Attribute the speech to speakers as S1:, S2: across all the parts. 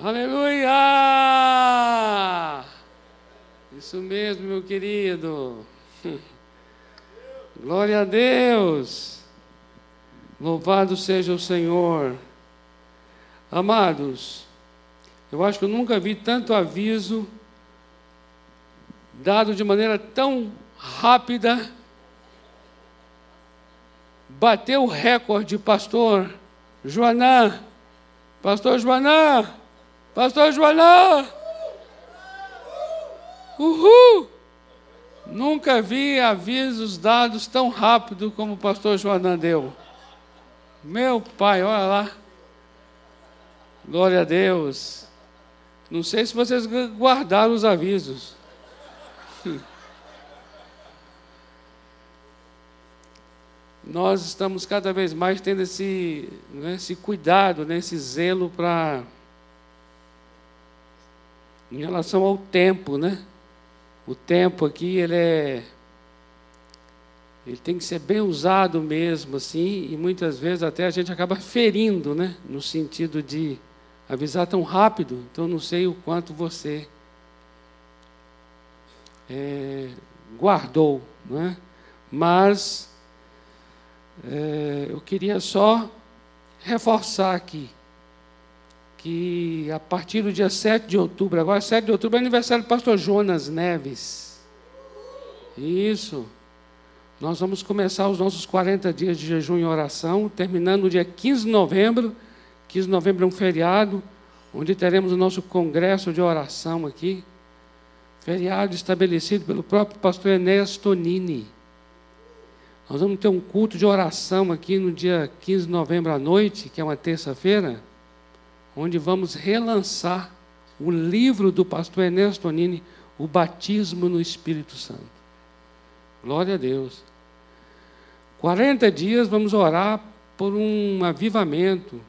S1: Aleluia! Isso mesmo, meu querido. Glória a Deus. Louvado seja o Senhor. Amados, eu acho que eu nunca vi tanto aviso dado de maneira tão rápida. Bateu o recorde, pastor Joanã. Pastor Joanã. Pastor Joanã. Uhul! Nunca vi avisos dados tão rápido como o pastor Joanã deu. Meu pai, olha lá. Glória a Deus. Não sei se vocês guardaram os avisos. Nós estamos cada vez mais tendo esse, né, esse cuidado, né, esse zelo para. Em relação ao tempo, né? O tempo aqui, ele é. Ele tem que ser bem usado mesmo, assim, e muitas vezes até a gente acaba ferindo, né? No sentido de avisar tão rápido, então não sei o quanto você é, guardou, né? mas é, eu queria só reforçar aqui que a partir do dia 7 de outubro, agora 7 de outubro é aniversário do pastor Jonas Neves. Isso. Nós vamos começar os nossos 40 dias de jejum e oração, terminando no dia 15 de novembro 15 de novembro é um feriado, onde teremos o nosso congresso de oração aqui. Feriado estabelecido pelo próprio pastor Enéas Tonini. Nós vamos ter um culto de oração aqui no dia 15 de novembro à noite, que é uma terça-feira, onde vamos relançar o livro do pastor Enéas Tonini, O Batismo no Espírito Santo. Glória a Deus. 40 dias vamos orar por um avivamento,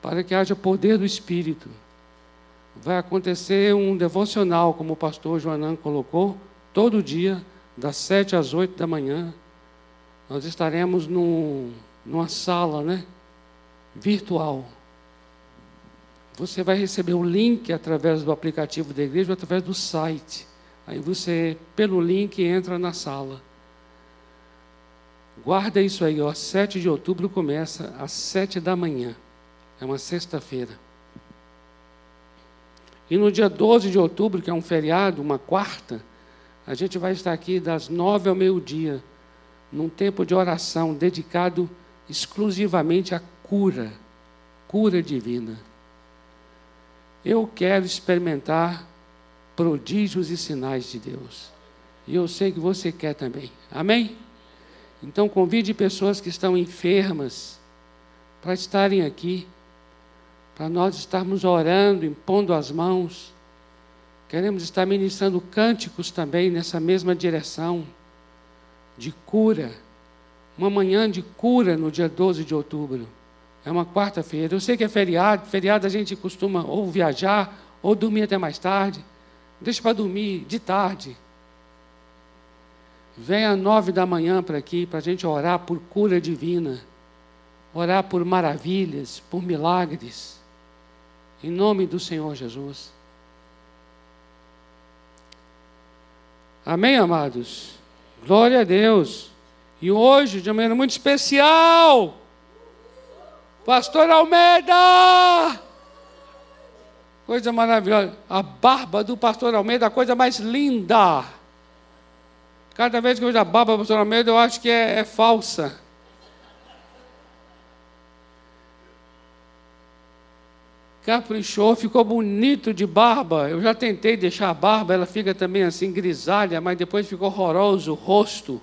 S1: para que haja poder do Espírito. Vai acontecer um devocional, como o pastor Joanã colocou, todo dia, das sete às oito da manhã. Nós estaremos num, numa sala né, virtual. Você vai receber o link através do aplicativo da igreja, através do site. Aí você, pelo link, entra na sala. Guarda isso aí, ó, 7 de outubro começa às sete da manhã. É uma sexta-feira. E no dia 12 de outubro, que é um feriado, uma quarta, a gente vai estar aqui das nove ao meio-dia, num tempo de oração dedicado exclusivamente à cura, cura divina. Eu quero experimentar prodígios e sinais de Deus. E eu sei que você quer também. Amém? Então convide pessoas que estão enfermas para estarem aqui para nós estarmos orando, impondo as mãos. Queremos estar ministrando cânticos também nessa mesma direção, de cura. Uma manhã de cura no dia 12 de outubro. É uma quarta-feira. Eu sei que é feriado, feriado a gente costuma ou viajar, ou dormir até mais tarde. Deixa para dormir de tarde. Venha às nove da manhã para aqui, para a gente orar por cura divina, orar por maravilhas, por milagres. Em nome do Senhor Jesus. Amém, amados? Glória a Deus. E hoje, de maneira muito especial, Pastor Almeida! Coisa maravilhosa. A barba do pastor Almeida, a coisa mais linda. Cada vez que eu vejo a barba do pastor Almeida, eu acho que é, é falsa. caprichou, ficou bonito de barba. Eu já tentei deixar a barba, ela fica também assim grisalha, mas depois ficou horroroso o rosto,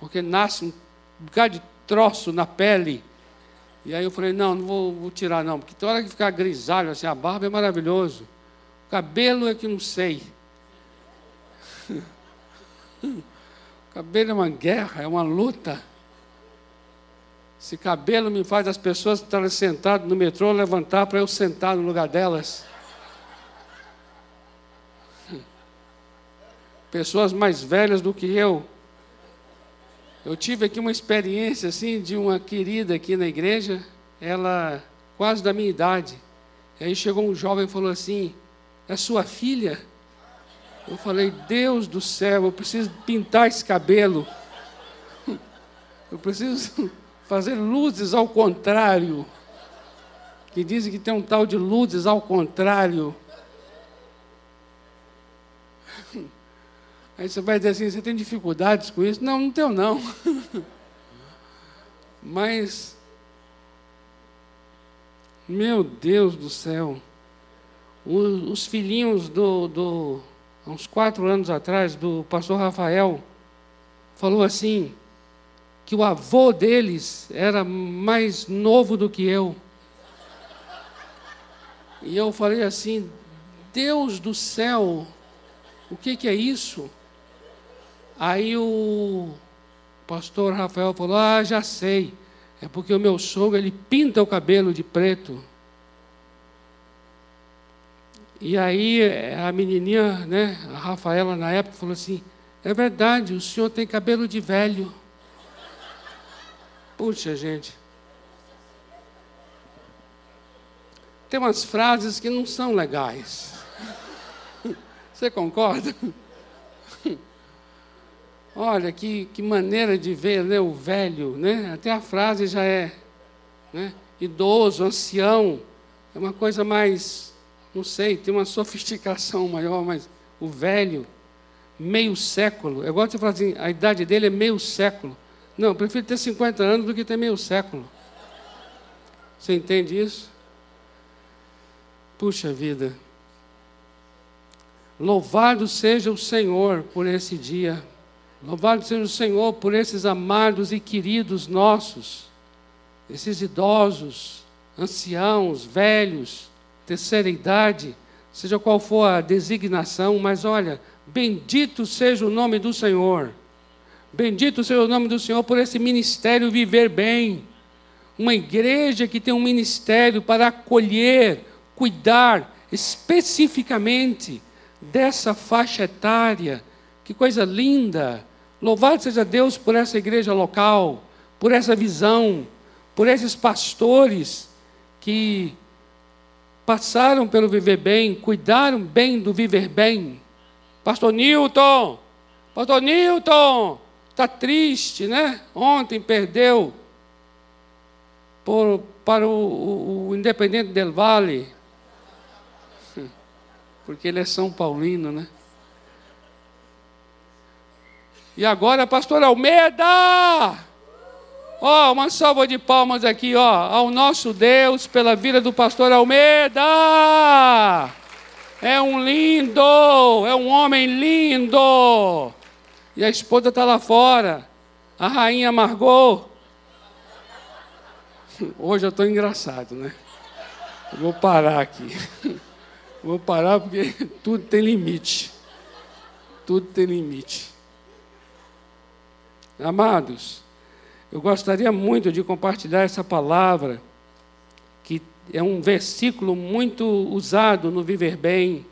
S1: porque nasce um bocado de troço na pele. E aí eu falei, não, não vou, vou tirar não, porque toda hora que ficar grisalho assim, a barba é maravilhoso. O cabelo é que não sei. o cabelo é uma guerra, é uma luta. Esse cabelo me faz as pessoas estarem sentadas no metrô levantar para eu sentar no lugar delas. Pessoas mais velhas do que eu. Eu tive aqui uma experiência assim de uma querida aqui na igreja, ela quase da minha idade. Aí chegou um jovem e falou assim: É sua filha? Eu falei: Deus do céu, eu preciso pintar esse cabelo. Eu preciso fazer luzes ao contrário. Que dizem que tem um tal de luzes ao contrário. Aí você vai dizer assim: você tem dificuldades com isso? Não, não tenho, não. Mas, meu Deus do céu, os, os filhinhos do, do, uns quatro anos atrás, do pastor Rafael, falou assim: que o avô deles era mais novo do que eu. E eu falei assim: Deus do céu, o que, que é isso? Aí o pastor Rafael falou: Ah, já sei. É porque o meu sogro ele pinta o cabelo de preto. E aí a menininha, né, a Rafaela na época falou assim: É verdade, o senhor tem cabelo de velho. Puxa, gente. Tem umas frases que não são legais. Você concorda? Olha, que, que maneira de ver né, o velho, né? Até a frase já é né, idoso, ancião. É uma coisa mais, não sei, tem uma sofisticação maior, mas o velho, meio século. Eu gosto de falar assim, a idade dele é meio século. Não, eu prefiro ter 50 anos do que ter meio século. Você entende isso? Puxa vida. Louvado seja o Senhor por esse dia. Louvado seja o Senhor por esses amados e queridos nossos, esses idosos, anciãos, velhos, terceira idade, seja qual for a designação, mas olha, bendito seja o nome do Senhor. Bendito seja o nome do Senhor por esse ministério viver bem. Uma igreja que tem um ministério para acolher, cuidar especificamente dessa faixa etária. Que coisa linda! Louvado seja Deus por essa igreja local, por essa visão, por esses pastores que passaram pelo viver bem, cuidaram bem do viver bem. Pastor Newton, Pastor Newton, está triste, né? Ontem perdeu por, para o, o, o Independente del Vale, porque ele é São Paulino, né? E agora, pastor Almeida! Ó, oh, uma salva de palmas aqui, ó, ao nosso Deus pela vida do pastor Almeida! É um lindo, é um homem lindo. E a esposa está lá fora, a rainha Margot. Hoje eu estou engraçado, né? Eu vou parar aqui. Vou parar porque tudo tem limite. Tudo tem limite. Amados, eu gostaria muito de compartilhar essa palavra, que é um versículo muito usado no Viver Bem,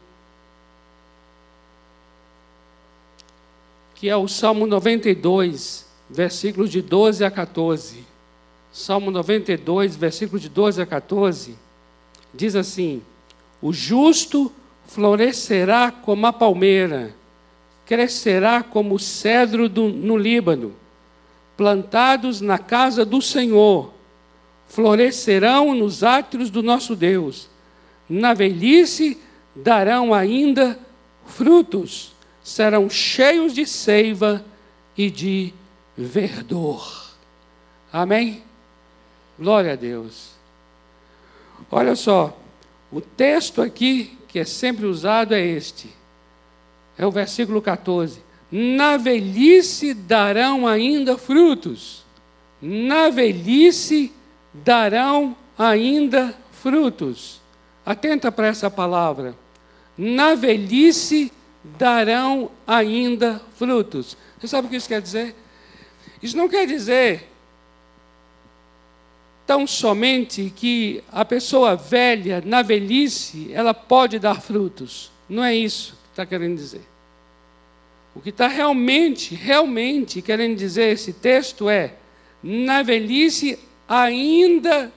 S1: que é o Salmo 92, versículos de 12 a 14. Salmo 92, versículos de 12 a 14, diz assim: O justo florescerá como a palmeira, crescerá como cedro do, no Líbano plantados na casa do Senhor, florescerão nos átrios do nosso Deus. Na velhice darão ainda frutos, serão cheios de seiva e de verdor. Amém? Glória a Deus. Olha só, o texto aqui que é sempre usado é este. É o versículo 14 na velhice darão ainda frutos. Na velhice darão ainda frutos. Atenta para essa palavra. Na velhice darão ainda frutos. Você sabe o que isso quer dizer? Isso não quer dizer tão somente que a pessoa velha, na velhice, ela pode dar frutos. Não é isso que está querendo dizer. O que está realmente, realmente querendo dizer esse texto é: na velhice ainda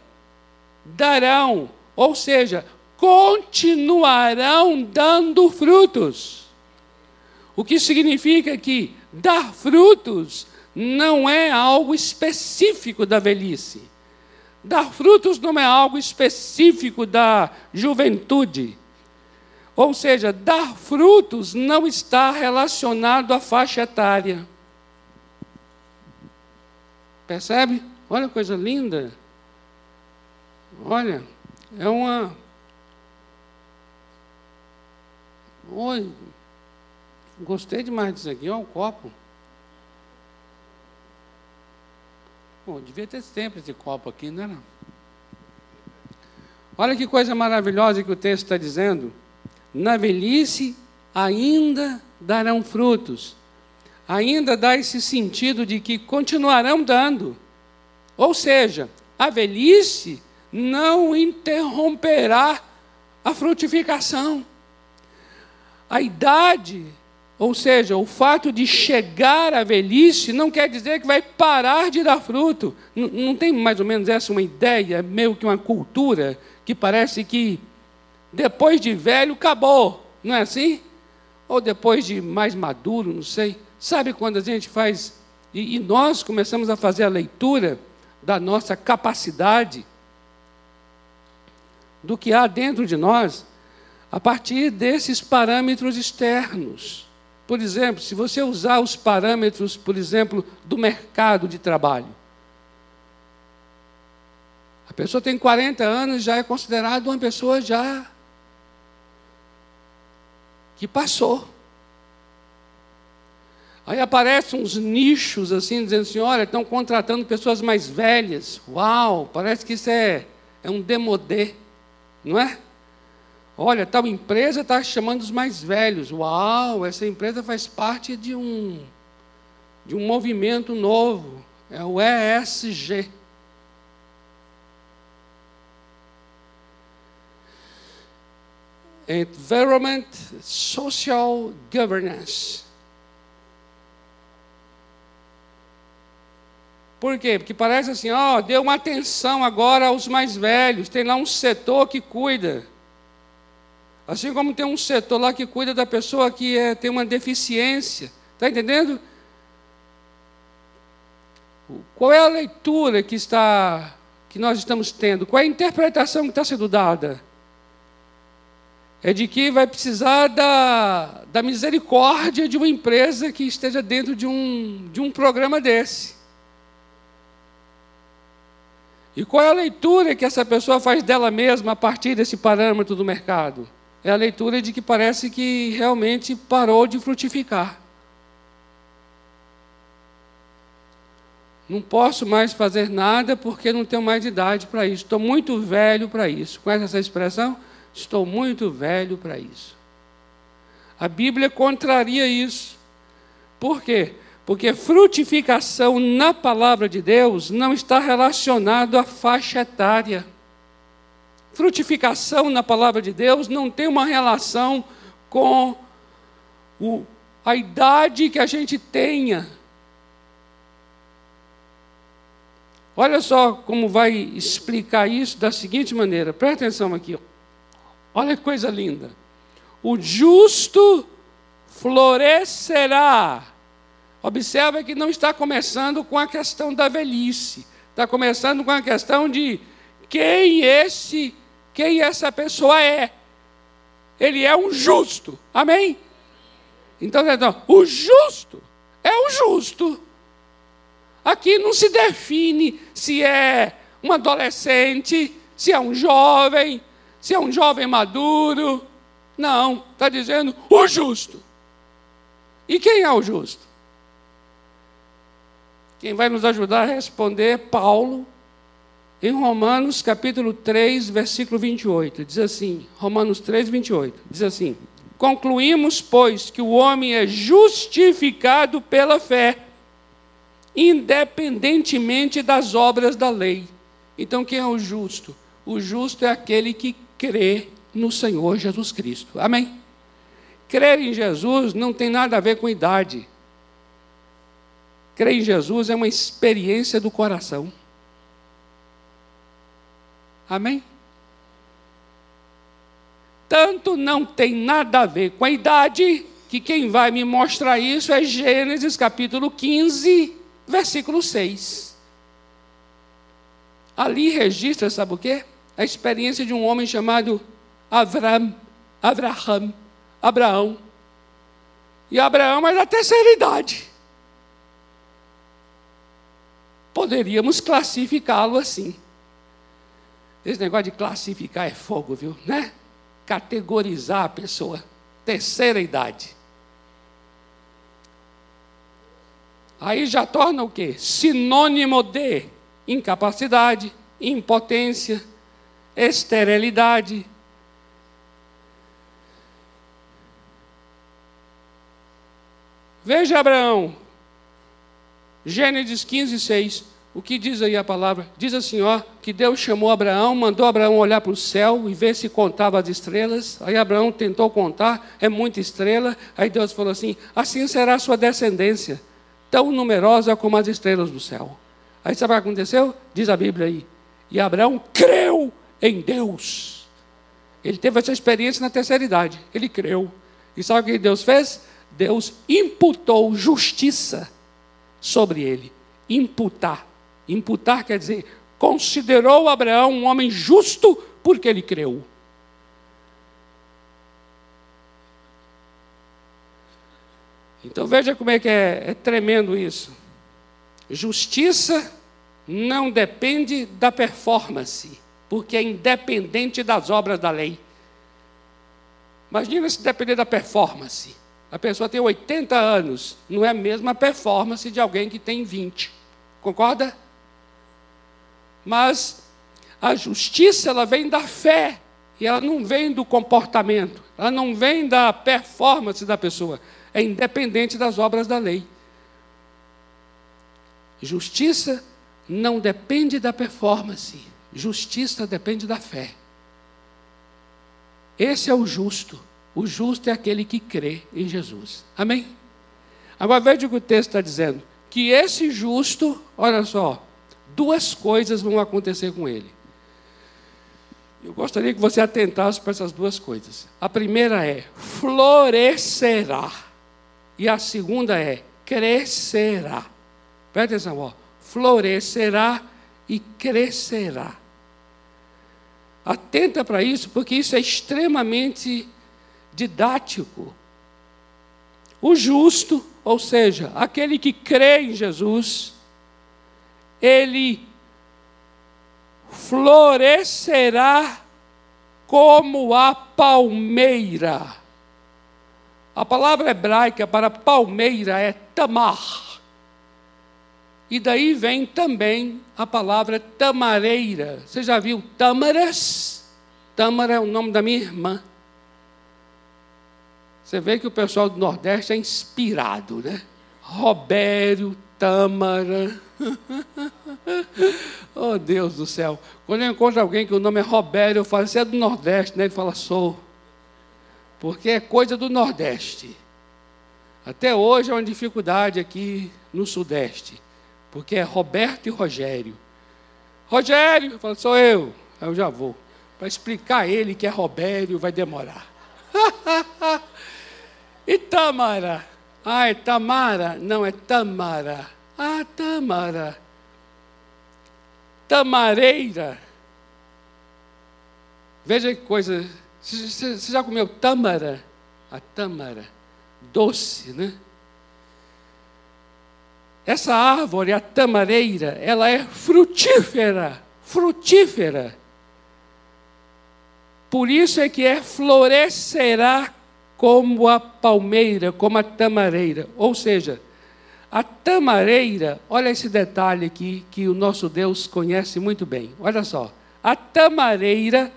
S1: darão, ou seja, continuarão dando frutos. O que significa que dar frutos não é algo específico da velhice. Dar frutos não é algo específico da juventude. Ou seja, dar frutos não está relacionado à faixa etária. Percebe? Olha que coisa linda. Olha, é uma. Oi, gostei demais disso aqui, olha o copo. Pô, devia ter sempre esse copo aqui, não era? Olha que coisa maravilhosa que o texto está dizendo. Na velhice ainda darão frutos. Ainda dá esse sentido de que continuarão dando. Ou seja, a velhice não interromperá a frutificação. A idade, ou seja, o fato de chegar à velhice, não quer dizer que vai parar de dar fruto. Não, não tem mais ou menos essa uma ideia, meio que uma cultura, que parece que depois de velho acabou, não é assim? Ou depois de mais maduro, não sei. Sabe quando a gente faz, e, e nós começamos a fazer a leitura da nossa capacidade, do que há dentro de nós a partir desses parâmetros externos. Por exemplo, se você usar os parâmetros, por exemplo, do mercado de trabalho. A pessoa tem 40 anos já é considerada uma pessoa já que passou. Aí aparecem uns nichos assim, dizendo assim, olha, estão contratando pessoas mais velhas. Uau, parece que isso é, é um demodê. Não é? Olha, tal empresa está chamando os mais velhos. Uau, essa empresa faz parte de um, de um movimento novo. É o ESG. Environment Social Governance. Por quê? Porque parece assim, ó, deu uma atenção agora aos mais velhos, tem lá um setor que cuida. Assim como tem um setor lá que cuida da pessoa que é, tem uma deficiência. Está entendendo? Qual é a leitura que está que nós estamos tendo? Qual é a interpretação que está sendo dada? É de que vai precisar da, da misericórdia de uma empresa que esteja dentro de um, de um programa desse. E qual é a leitura que essa pessoa faz dela mesma a partir desse parâmetro do mercado? É a leitura de que parece que realmente parou de frutificar. Não posso mais fazer nada porque não tenho mais idade para isso. Estou muito velho para isso. Conhece essa expressão? Estou muito velho para isso. A Bíblia contraria isso. Por quê? Porque frutificação na palavra de Deus não está relacionado à faixa etária. Frutificação na palavra de Deus não tem uma relação com o, a idade que a gente tenha. Olha só como vai explicar isso da seguinte maneira, presta atenção aqui. Olha que coisa linda. O justo florescerá Observa que não está começando com a questão da velhice, está começando com a questão de quem esse, quem essa pessoa é. Ele é um justo. Amém? Então, então o justo é o justo. Aqui não se define se é um adolescente, se é um jovem, se é um jovem maduro. Não, está dizendo o justo. E quem é o justo? Quem vai nos ajudar a responder é Paulo, em Romanos capítulo 3, versículo 28. Diz assim: Romanos 3, 28. Diz assim: Concluímos, pois, que o homem é justificado pela fé, independentemente das obras da lei. Então, quem é o justo? O justo é aquele que crê no Senhor Jesus Cristo. Amém? Crer em Jesus não tem nada a ver com idade. Crer em Jesus é uma experiência do coração. Amém? Portanto, não tem nada a ver com a idade, que quem vai me mostrar isso é Gênesis capítulo 15, versículo 6. Ali registra, sabe o quê? A experiência de um homem chamado Avram, Abraham, Abraão. E Abraão é da terceira idade. Poderíamos classificá-lo assim. Esse negócio de classificar é fogo, viu? Né? Categorizar a pessoa. Terceira idade. Aí já torna o quê? Sinônimo de incapacidade, impotência, esterilidade. Veja Abraão, Gênesis 15, 6. O que diz aí a palavra? Diz assim, ó, que Deus chamou Abraão, mandou Abraão olhar para o céu e ver se contava as estrelas. Aí Abraão tentou contar, é muita estrela. Aí Deus falou assim: assim será a sua descendência, tão numerosa como as estrelas do céu. Aí sabe o que aconteceu? Diz a Bíblia aí. E Abraão creu em Deus. Ele teve essa experiência na terceira idade. Ele creu. E sabe o que Deus fez? Deus imputou justiça sobre ele. Imputar. Imputar quer dizer, considerou Abraão um homem justo porque ele creu. Então veja como é que é, é tremendo isso. Justiça não depende da performance, porque é independente das obras da lei. Imagina se depender da performance. A pessoa tem 80 anos, não é a mesma performance de alguém que tem 20. Concorda? Mas a justiça ela vem da fé e ela não vem do comportamento, ela não vem da performance da pessoa, é independente das obras da lei. Justiça não depende da performance, justiça depende da fé. Esse é o justo. O justo é aquele que crê em Jesus. Amém? Agora veja o que o texto está dizendo: que esse justo, olha só, duas coisas vão acontecer com ele. Eu gostaria que você atentasse para essas duas coisas. A primeira é florescerá. E a segunda é crescerá. Presta atenção, ó. Florescerá e crescerá. Atenta para isso, porque isso é extremamente didático. O justo, ou seja, aquele que crê em Jesus, ele florescerá como a palmeira. A palavra hebraica para palmeira é tamar. E daí vem também a palavra tamareira. Você já viu tâmaras? Tâmara é o nome da minha irmã. Você vê que o pessoal do Nordeste é inspirado, né? Robério, Tâmara. oh, Deus do céu. Quando eu encontro alguém que o nome é Robério, eu falo, você é do Nordeste, né? Ele fala, sou. Porque é coisa do Nordeste. Até hoje é uma dificuldade aqui no Sudeste. Porque é Roberto e Rogério. Rogério, eu falo, sou eu. Aí eu já vou. Para explicar ele que é Robério, vai demorar. e Tamara? Ah, é Tamara? Não, é Tamara. Ah, Tamara. Tamareira. Veja que coisa. Você já comeu tâmara? A tâmara. Doce, né? Essa árvore, a tamareira, ela é frutífera. Frutífera. Por isso é que é florescerá como a palmeira, como a tamareira. Ou seja, a tamareira, olha esse detalhe aqui que o nosso Deus conhece muito bem. Olha só. A tamareira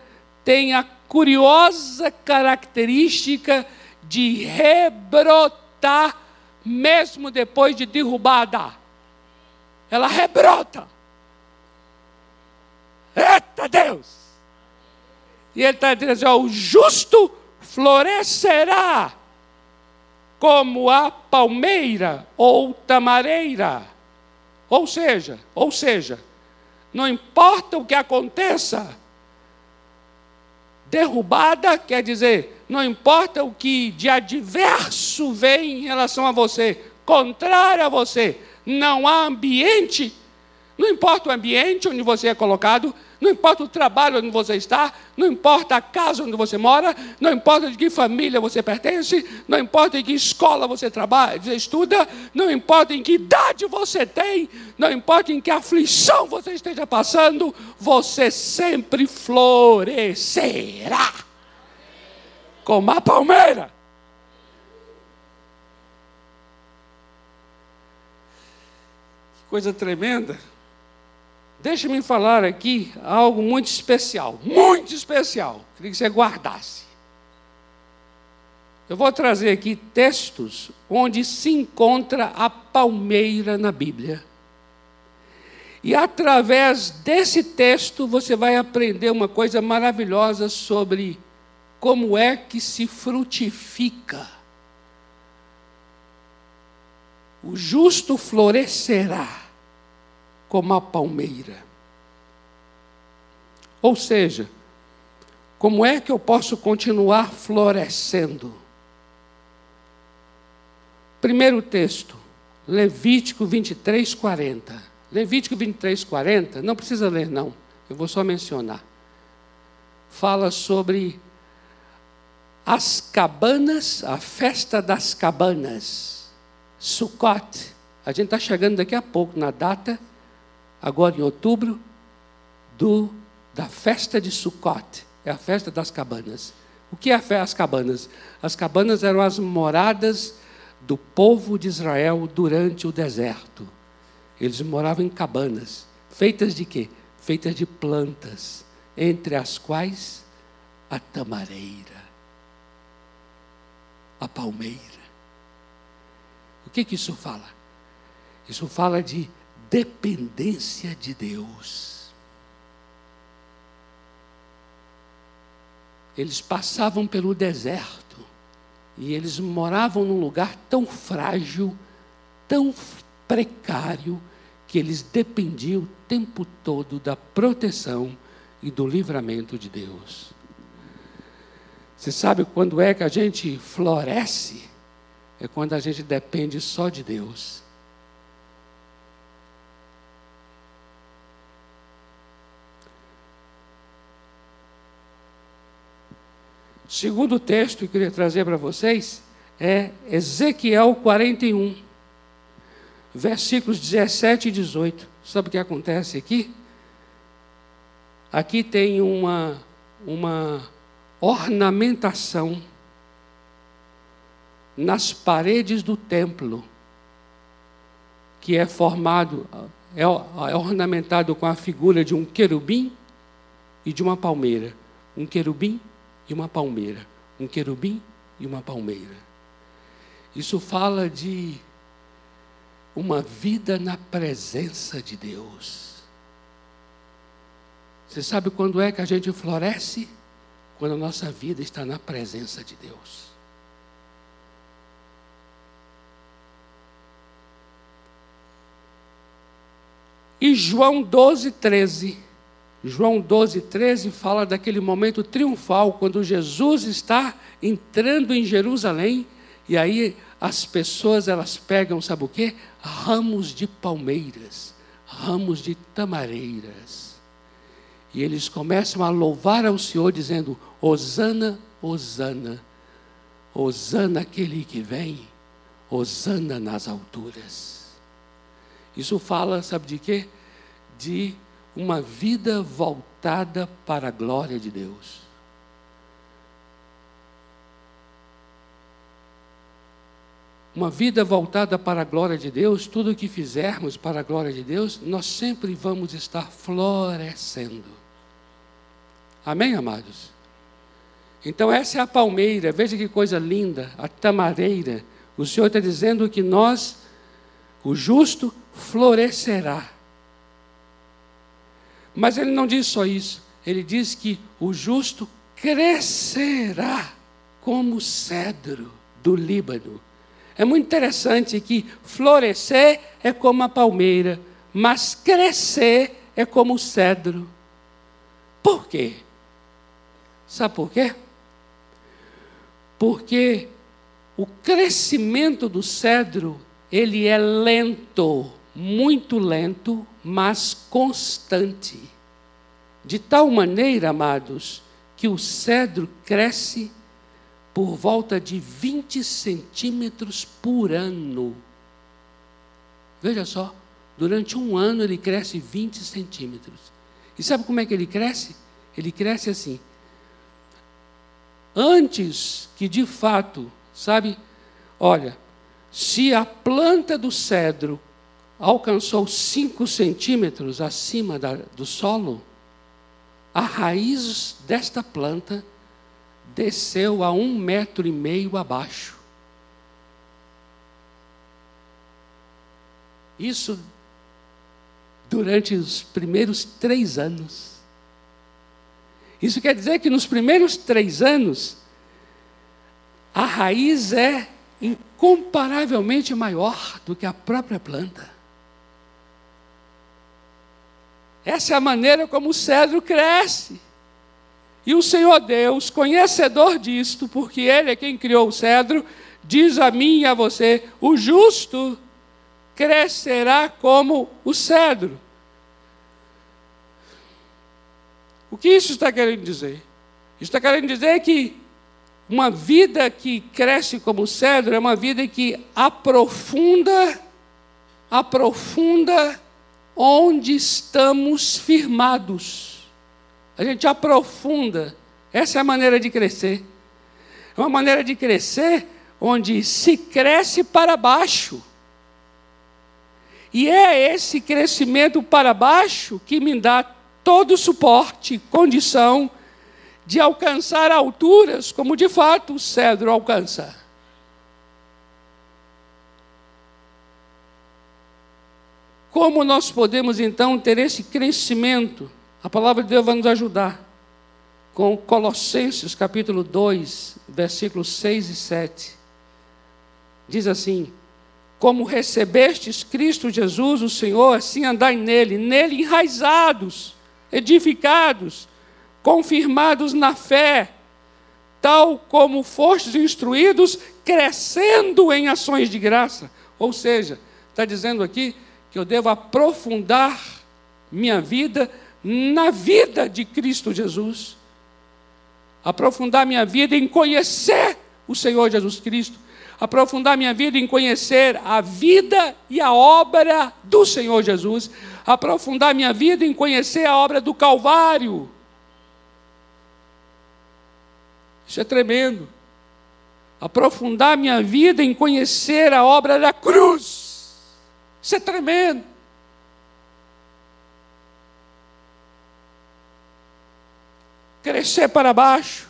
S1: tem a curiosa característica de rebrotar mesmo depois de derrubada. Ela rebrota. Eita Deus! E ele está dizendo assim, ó, o justo florescerá como a palmeira ou tamareira. Ou seja, ou seja, não importa o que aconteça, derrubada, quer dizer, não importa o que de adverso vem em relação a você, contrário a você, não há ambiente, não importa o ambiente onde você é colocado, não importa o trabalho onde você está, não importa a casa onde você mora, não importa de que família você pertence, não importa em que escola você trabalha, você estuda, não importa em que idade você tem, não importa em que aflição você esteja passando, você sempre florescerá como a palmeira. Que coisa tremenda. Deixa-me falar aqui algo muito especial, muito especial. Queria que você guardasse. Eu vou trazer aqui textos onde se encontra a palmeira na Bíblia. E através desse texto você vai aprender uma coisa maravilhosa sobre como é que se frutifica. O justo florescerá como a palmeira. Ou seja, como é que eu posso continuar florescendo? Primeiro texto, Levítico 23, 40. Levítico 23, 40, não precisa ler, não, eu vou só mencionar. Fala sobre as cabanas, a festa das cabanas, Sukkot. A gente está chegando daqui a pouco na data agora em outubro, do, da festa de Sukkot, é a festa das cabanas. O que é as cabanas? As cabanas eram as moradas do povo de Israel durante o deserto. Eles moravam em cabanas, feitas de quê? Feitas de plantas, entre as quais a tamareira, a palmeira. O que, que isso fala? Isso fala de dependência de Deus. Eles passavam pelo deserto e eles moravam num lugar tão frágil, tão precário, que eles dependiam o tempo todo da proteção e do livramento de Deus. Você sabe quando é que a gente floresce? É quando a gente depende só de Deus. Segundo texto que eu queria trazer para vocês é Ezequiel 41, versículos 17 e 18. Sabe o que acontece aqui? Aqui tem uma, uma ornamentação nas paredes do templo, que é formado, é, é ornamentado com a figura de um querubim e de uma palmeira. Um querubim e uma palmeira, um querubim e uma palmeira. Isso fala de uma vida na presença de Deus. Você sabe quando é que a gente floresce? Quando a nossa vida está na presença de Deus. E João 12, 13 João 12, 13 fala daquele momento triunfal, quando Jesus está entrando em Jerusalém, e aí as pessoas elas pegam, sabe o quê? Ramos de palmeiras, ramos de tamareiras. E eles começam a louvar ao Senhor, dizendo: Hosana, Hosana, Hosana aquele que vem, Hosana nas alturas. Isso fala, sabe de quê? De uma vida voltada para a glória de Deus. Uma vida voltada para a glória de Deus, tudo o que fizermos para a glória de Deus, nós sempre vamos estar florescendo. Amém, amados? Então, essa é a palmeira, veja que coisa linda, a tamareira. O Senhor está dizendo que nós, o justo, florescerá. Mas ele não diz só isso, ele diz que o justo crescerá como cedro do Líbano. É muito interessante que florescer é como a palmeira, mas crescer é como o cedro. Por quê? Sabe por quê? Porque o crescimento do cedro, ele é lento, muito lento, mas constante. De tal maneira, amados, que o cedro cresce por volta de 20 centímetros por ano. Veja só, durante um ano ele cresce 20 centímetros. E sabe como é que ele cresce? Ele cresce assim. Antes que de fato, sabe, olha, se a planta do cedro alcançou 5 centímetros acima da, do solo, a raiz desta planta desceu a um metro e meio abaixo. Isso durante os primeiros três anos. Isso quer dizer que nos primeiros três anos, a raiz é incomparavelmente maior do que a própria planta. Essa é a maneira como o cedro cresce. E o Senhor Deus, conhecedor disto, porque Ele é quem criou o cedro, diz a mim e a você: o justo crescerá como o cedro. O que isso está querendo dizer? Está querendo dizer que uma vida que cresce como cedro é uma vida que aprofunda, aprofunda onde estamos firmados. A gente aprofunda. Essa é a maneira de crescer. É uma maneira de crescer onde se cresce para baixo. E é esse crescimento para baixo que me dá todo suporte, condição de alcançar alturas como de fato o cedro alcança. Como nós podemos então ter esse crescimento? A palavra de Deus vai nos ajudar. Com Colossenses capítulo 2, versículos 6 e 7. Diz assim: como recebestes Cristo Jesus, o Senhor, assim andai nele, nele enraizados, edificados, confirmados na fé, tal como fostes instruídos, crescendo em ações de graça. Ou seja, está dizendo aqui que eu devo aprofundar minha vida na vida de Cristo Jesus. Aprofundar minha vida em conhecer o Senhor Jesus Cristo aprofundar minha vida em conhecer a vida e a obra do Senhor Jesus, aprofundar minha vida em conhecer a obra do Calvário. Isso é tremendo. Aprofundar minha vida em conhecer a obra da cruz. Isso é tremendo. Crescer para baixo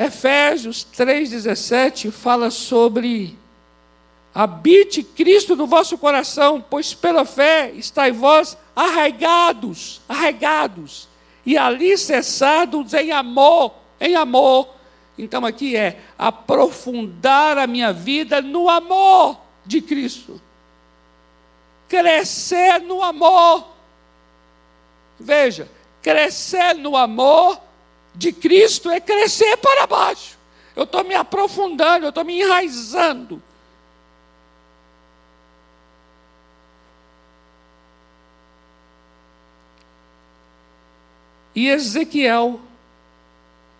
S1: Efésios 3,17 fala sobre habite Cristo no vosso coração, pois pela fé estáis vós arraigados, arraigados, e ali cessados em amor, em amor. Então aqui é aprofundar a minha vida no amor de Cristo. Crescer no amor. Veja, crescer no amor de Cristo é crescer para baixo. Eu estou me aprofundando, eu estou me enraizando. E Ezequiel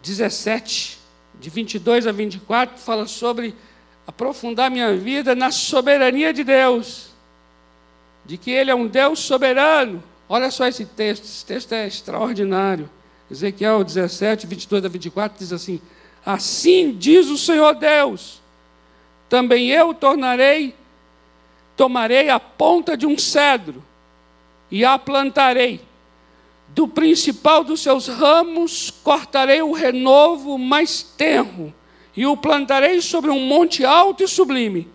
S1: 17, de 22 a 24, fala sobre aprofundar minha vida na soberania de Deus, de que Ele é um Deus soberano. Olha só esse texto, esse texto é extraordinário. Ezequiel 17, 22 a 24 diz assim: Assim diz o Senhor Deus, também eu tornarei, tomarei a ponta de um cedro e a plantarei. Do principal dos seus ramos cortarei o renovo mais tenro e o plantarei sobre um monte alto e sublime.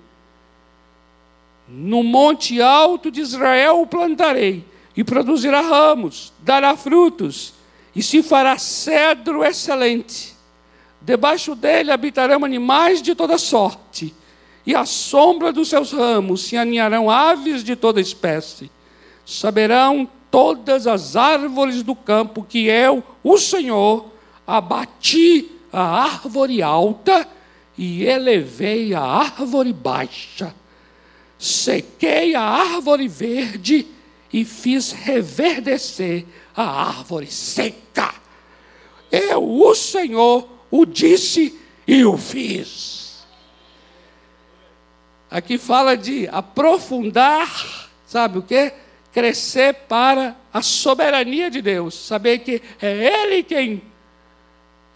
S1: No monte alto de Israel o plantarei e produzirá ramos, dará frutos e se fará cedro excelente. Debaixo dele habitarão animais de toda sorte, e à sombra dos seus ramos se aninharão aves de toda espécie. Saberão todas as árvores do campo que eu, o Senhor, abati a árvore alta e elevei a árvore baixa. Sequei a árvore verde e fiz reverdecer a árvore seca. Eu, o Senhor, o disse e o fiz. Aqui fala de aprofundar, sabe o que? Crescer para a soberania de Deus. Saber que é Ele quem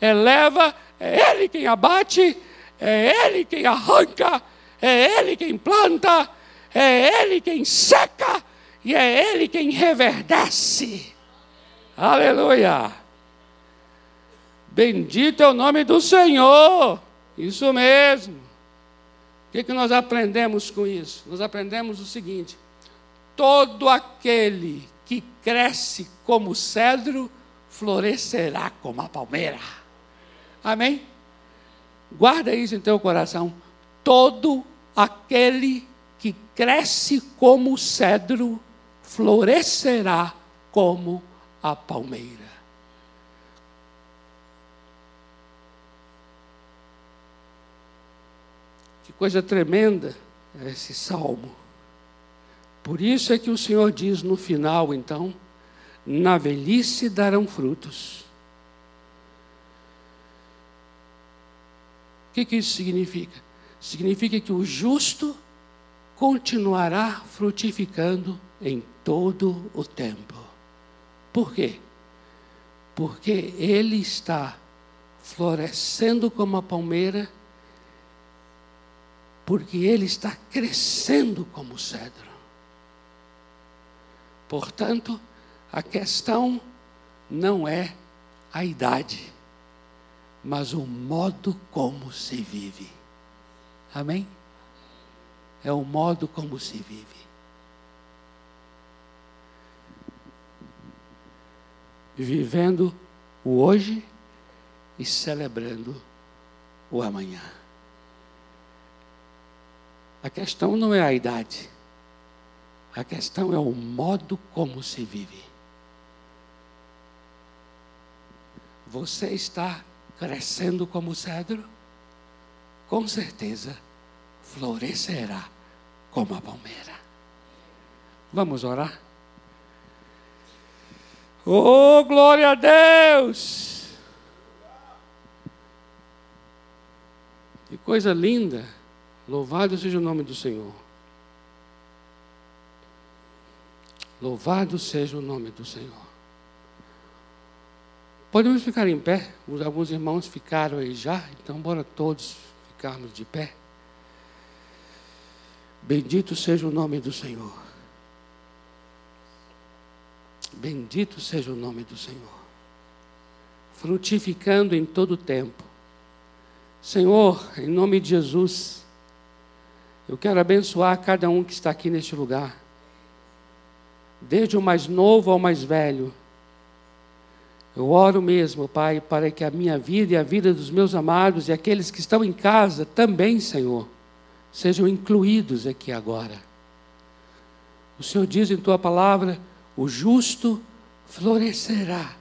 S1: eleva, é Ele quem abate, é Ele quem arranca, é Ele quem planta, é Ele quem seca e é Ele quem reverdece. Aleluia! Bendito é o nome do Senhor. Isso mesmo. O que, que nós aprendemos com isso? Nós aprendemos o seguinte: todo aquele que cresce como cedro florescerá como a palmeira. Amém? Guarda isso em teu coração. Todo aquele que cresce como cedro florescerá como a palmeira. Que coisa tremenda é esse salmo. Por isso é que o Senhor diz no final, então, na velhice darão frutos. O que, que isso significa? Significa que o justo continuará frutificando em todo o tempo. Por quê? Porque ele está florescendo como a palmeira, porque ele está crescendo como o cedro. Portanto, a questão não é a idade, mas o modo como se vive. Amém? É o modo como se vive. Vivendo o hoje e celebrando o amanhã. A questão não é a idade, a questão é o modo como se vive. Você está crescendo como cedro? Com certeza florescerá como a palmeira. Vamos orar? Oh, glória a Deus! Que coisa linda! Louvado seja o nome do Senhor. Louvado seja o nome do Senhor. Podemos ficar em pé? Alguns irmãos ficaram aí já, então bora todos ficarmos de pé. Bendito seja o nome do Senhor. Bendito seja o nome do Senhor. Frutificando em todo o tempo. Senhor, em nome de Jesus, eu quero abençoar cada um que está aqui neste lugar, desde o mais novo ao mais velho eu oro mesmo, Pai, para que a minha vida e a vida dos meus amados e aqueles que estão em casa também, Senhor, sejam incluídos aqui agora. O Senhor diz em tua palavra: o justo florescerá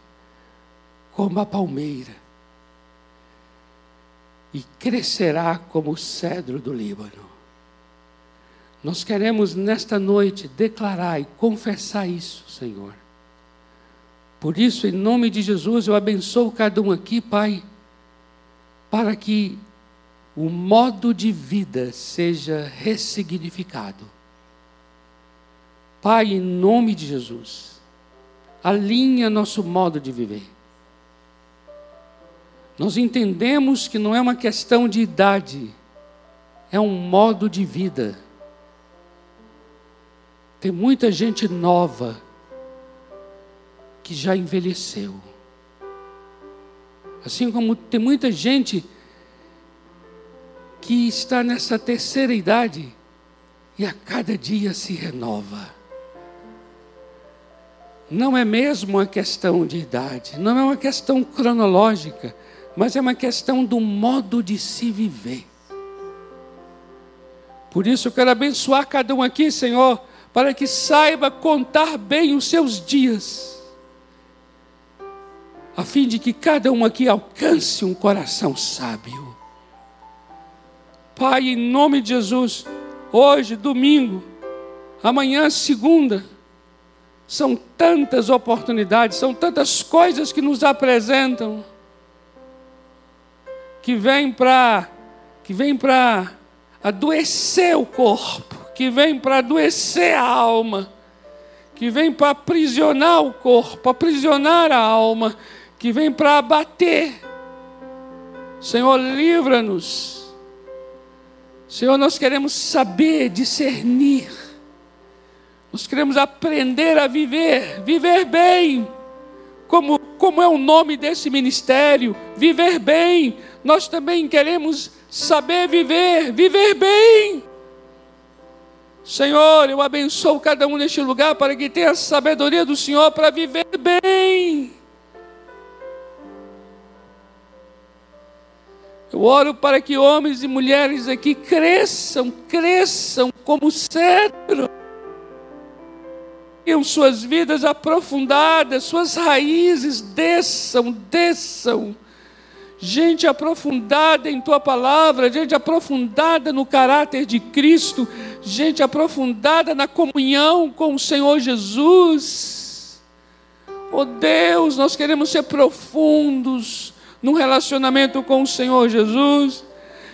S1: como a palmeira e crescerá como o cedro do Líbano. Nós queremos nesta noite declarar e confessar isso, Senhor por isso, em nome de Jesus, eu abençoo cada um aqui, Pai, para que o modo de vida seja ressignificado. Pai, em nome de Jesus, alinha nosso modo de viver. Nós entendemos que não é uma questão de idade, é um modo de vida. Tem muita gente nova que já envelheceu. Assim como tem muita gente que está nessa terceira idade e a cada dia se renova. Não é mesmo uma questão de idade, não é uma questão cronológica, mas é uma questão do modo de se viver. Por isso eu quero abençoar cada um aqui, Senhor, para que saiba contar bem os seus dias a fim de que cada um aqui alcance um coração sábio. Pai, em nome de Jesus, hoje, domingo, amanhã, segunda, são tantas oportunidades, são tantas coisas que nos apresentam, que vêm para que vem para adoecer o corpo, que vem para adoecer a alma, que vem para aprisionar o corpo, aprisionar a alma, que vem para abater. Senhor, livra-nos. Senhor, nós queremos saber, discernir. Nós queremos aprender a viver, viver bem. Como, como é o nome desse ministério? Viver bem. Nós também queremos saber viver, viver bem. Senhor, eu abençoo cada um neste lugar para que tenha a sabedoria do Senhor para viver bem. Eu oro para que homens e mulheres aqui cresçam, cresçam como cedro. Tenham suas vidas aprofundadas, suas raízes desçam, desçam. Gente aprofundada em tua palavra, gente aprofundada no caráter de Cristo, gente aprofundada na comunhão com o Senhor Jesus. Oh Deus, nós queremos ser profundos num relacionamento com o Senhor Jesus.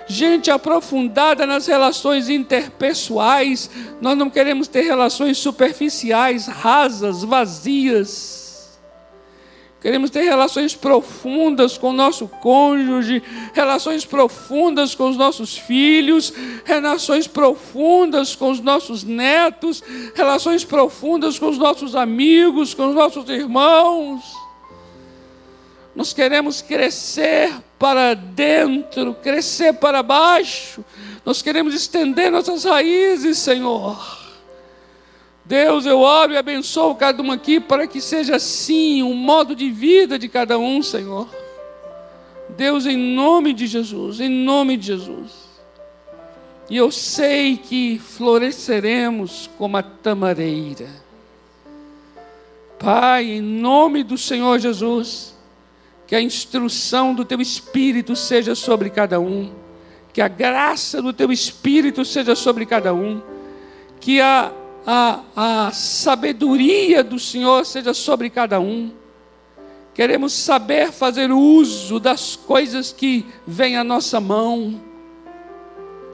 S1: Gente aprofundada nas relações interpessoais, nós não queremos ter relações superficiais, rasas, vazias. Queremos ter relações profundas com o nosso cônjuge, relações profundas com os nossos filhos, relações profundas com os nossos netos, relações profundas com os nossos amigos, com os nossos irmãos. Nós queremos crescer para dentro, crescer para baixo. Nós queremos estender nossas raízes, Senhor. Deus, eu oro e abençoo cada um aqui para que seja assim um modo de vida de cada um, Senhor. Deus, em nome de Jesus, em nome de Jesus. E eu sei que floresceremos como a tamareira. Pai, em nome do Senhor Jesus que a instrução do teu Espírito seja sobre cada um, que a graça do teu Espírito seja sobre cada um, que a, a, a sabedoria do Senhor seja sobre cada um. Queremos saber fazer uso das coisas que vêm à nossa mão.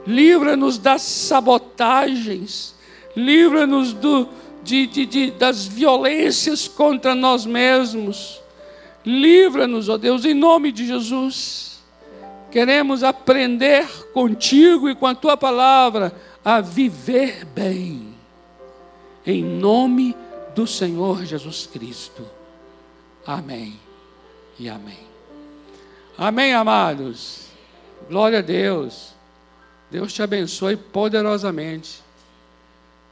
S1: Livra-nos das sabotagens, livra-nos do, de, de, de, das violências contra nós mesmos Livra-nos, ó Deus, em nome de Jesus. Queremos aprender contigo e com a tua palavra a viver bem. Em nome do Senhor Jesus Cristo. Amém e amém. Amém, amados. Glória a Deus. Deus te abençoe poderosamente.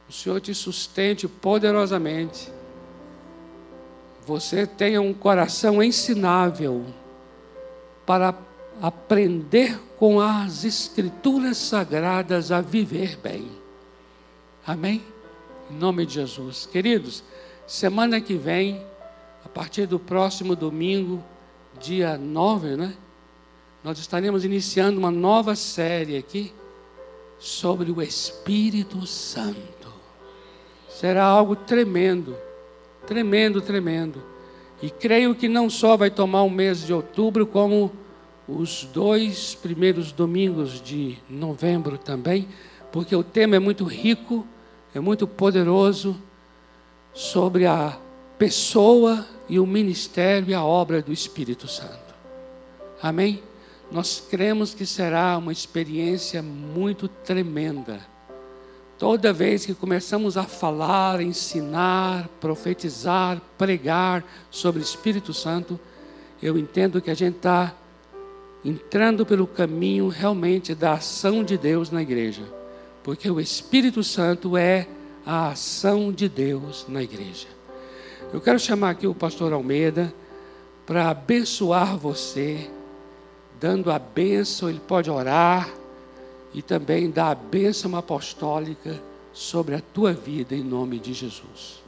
S1: O Senhor te sustente poderosamente você tenha um coração ensinável para aprender com as Escrituras Sagradas a viver bem. Amém? Em nome de Jesus. Queridos, semana que vem, a partir do próximo domingo, dia 9, né? Nós estaremos iniciando uma nova série aqui sobre o Espírito Santo. Será algo tremendo Tremendo, tremendo. E creio que não só vai tomar o mês de outubro, como os dois primeiros domingos de novembro também, porque o tema é muito rico, é muito poderoso sobre a pessoa e o ministério e a obra do Espírito Santo. Amém? Nós cremos que será uma experiência muito tremenda Toda vez que começamos a falar, ensinar, profetizar, pregar sobre o Espírito Santo, eu entendo que a gente está entrando pelo caminho realmente da ação de Deus na igreja, porque o Espírito Santo é a ação de Deus na igreja. Eu quero chamar aqui o pastor Almeida para abençoar você, dando a bênção, ele pode orar e também dar a bênção apostólica sobre a tua vida em nome de Jesus.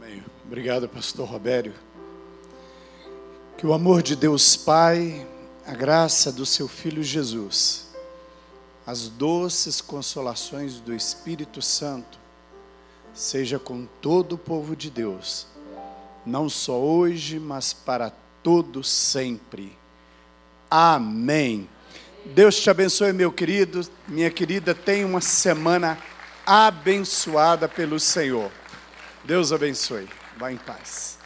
S2: Amém. Obrigado, pastor Robério. Que o amor de Deus Pai, a graça do seu Filho Jesus, as doces consolações do Espírito Santo, seja com todo o povo de Deus, não só hoje, mas para todo sempre. Amém. Deus te abençoe, meu querido, minha querida, tenha uma semana abençoada pelo Senhor. Deus abençoe. Vá em paz.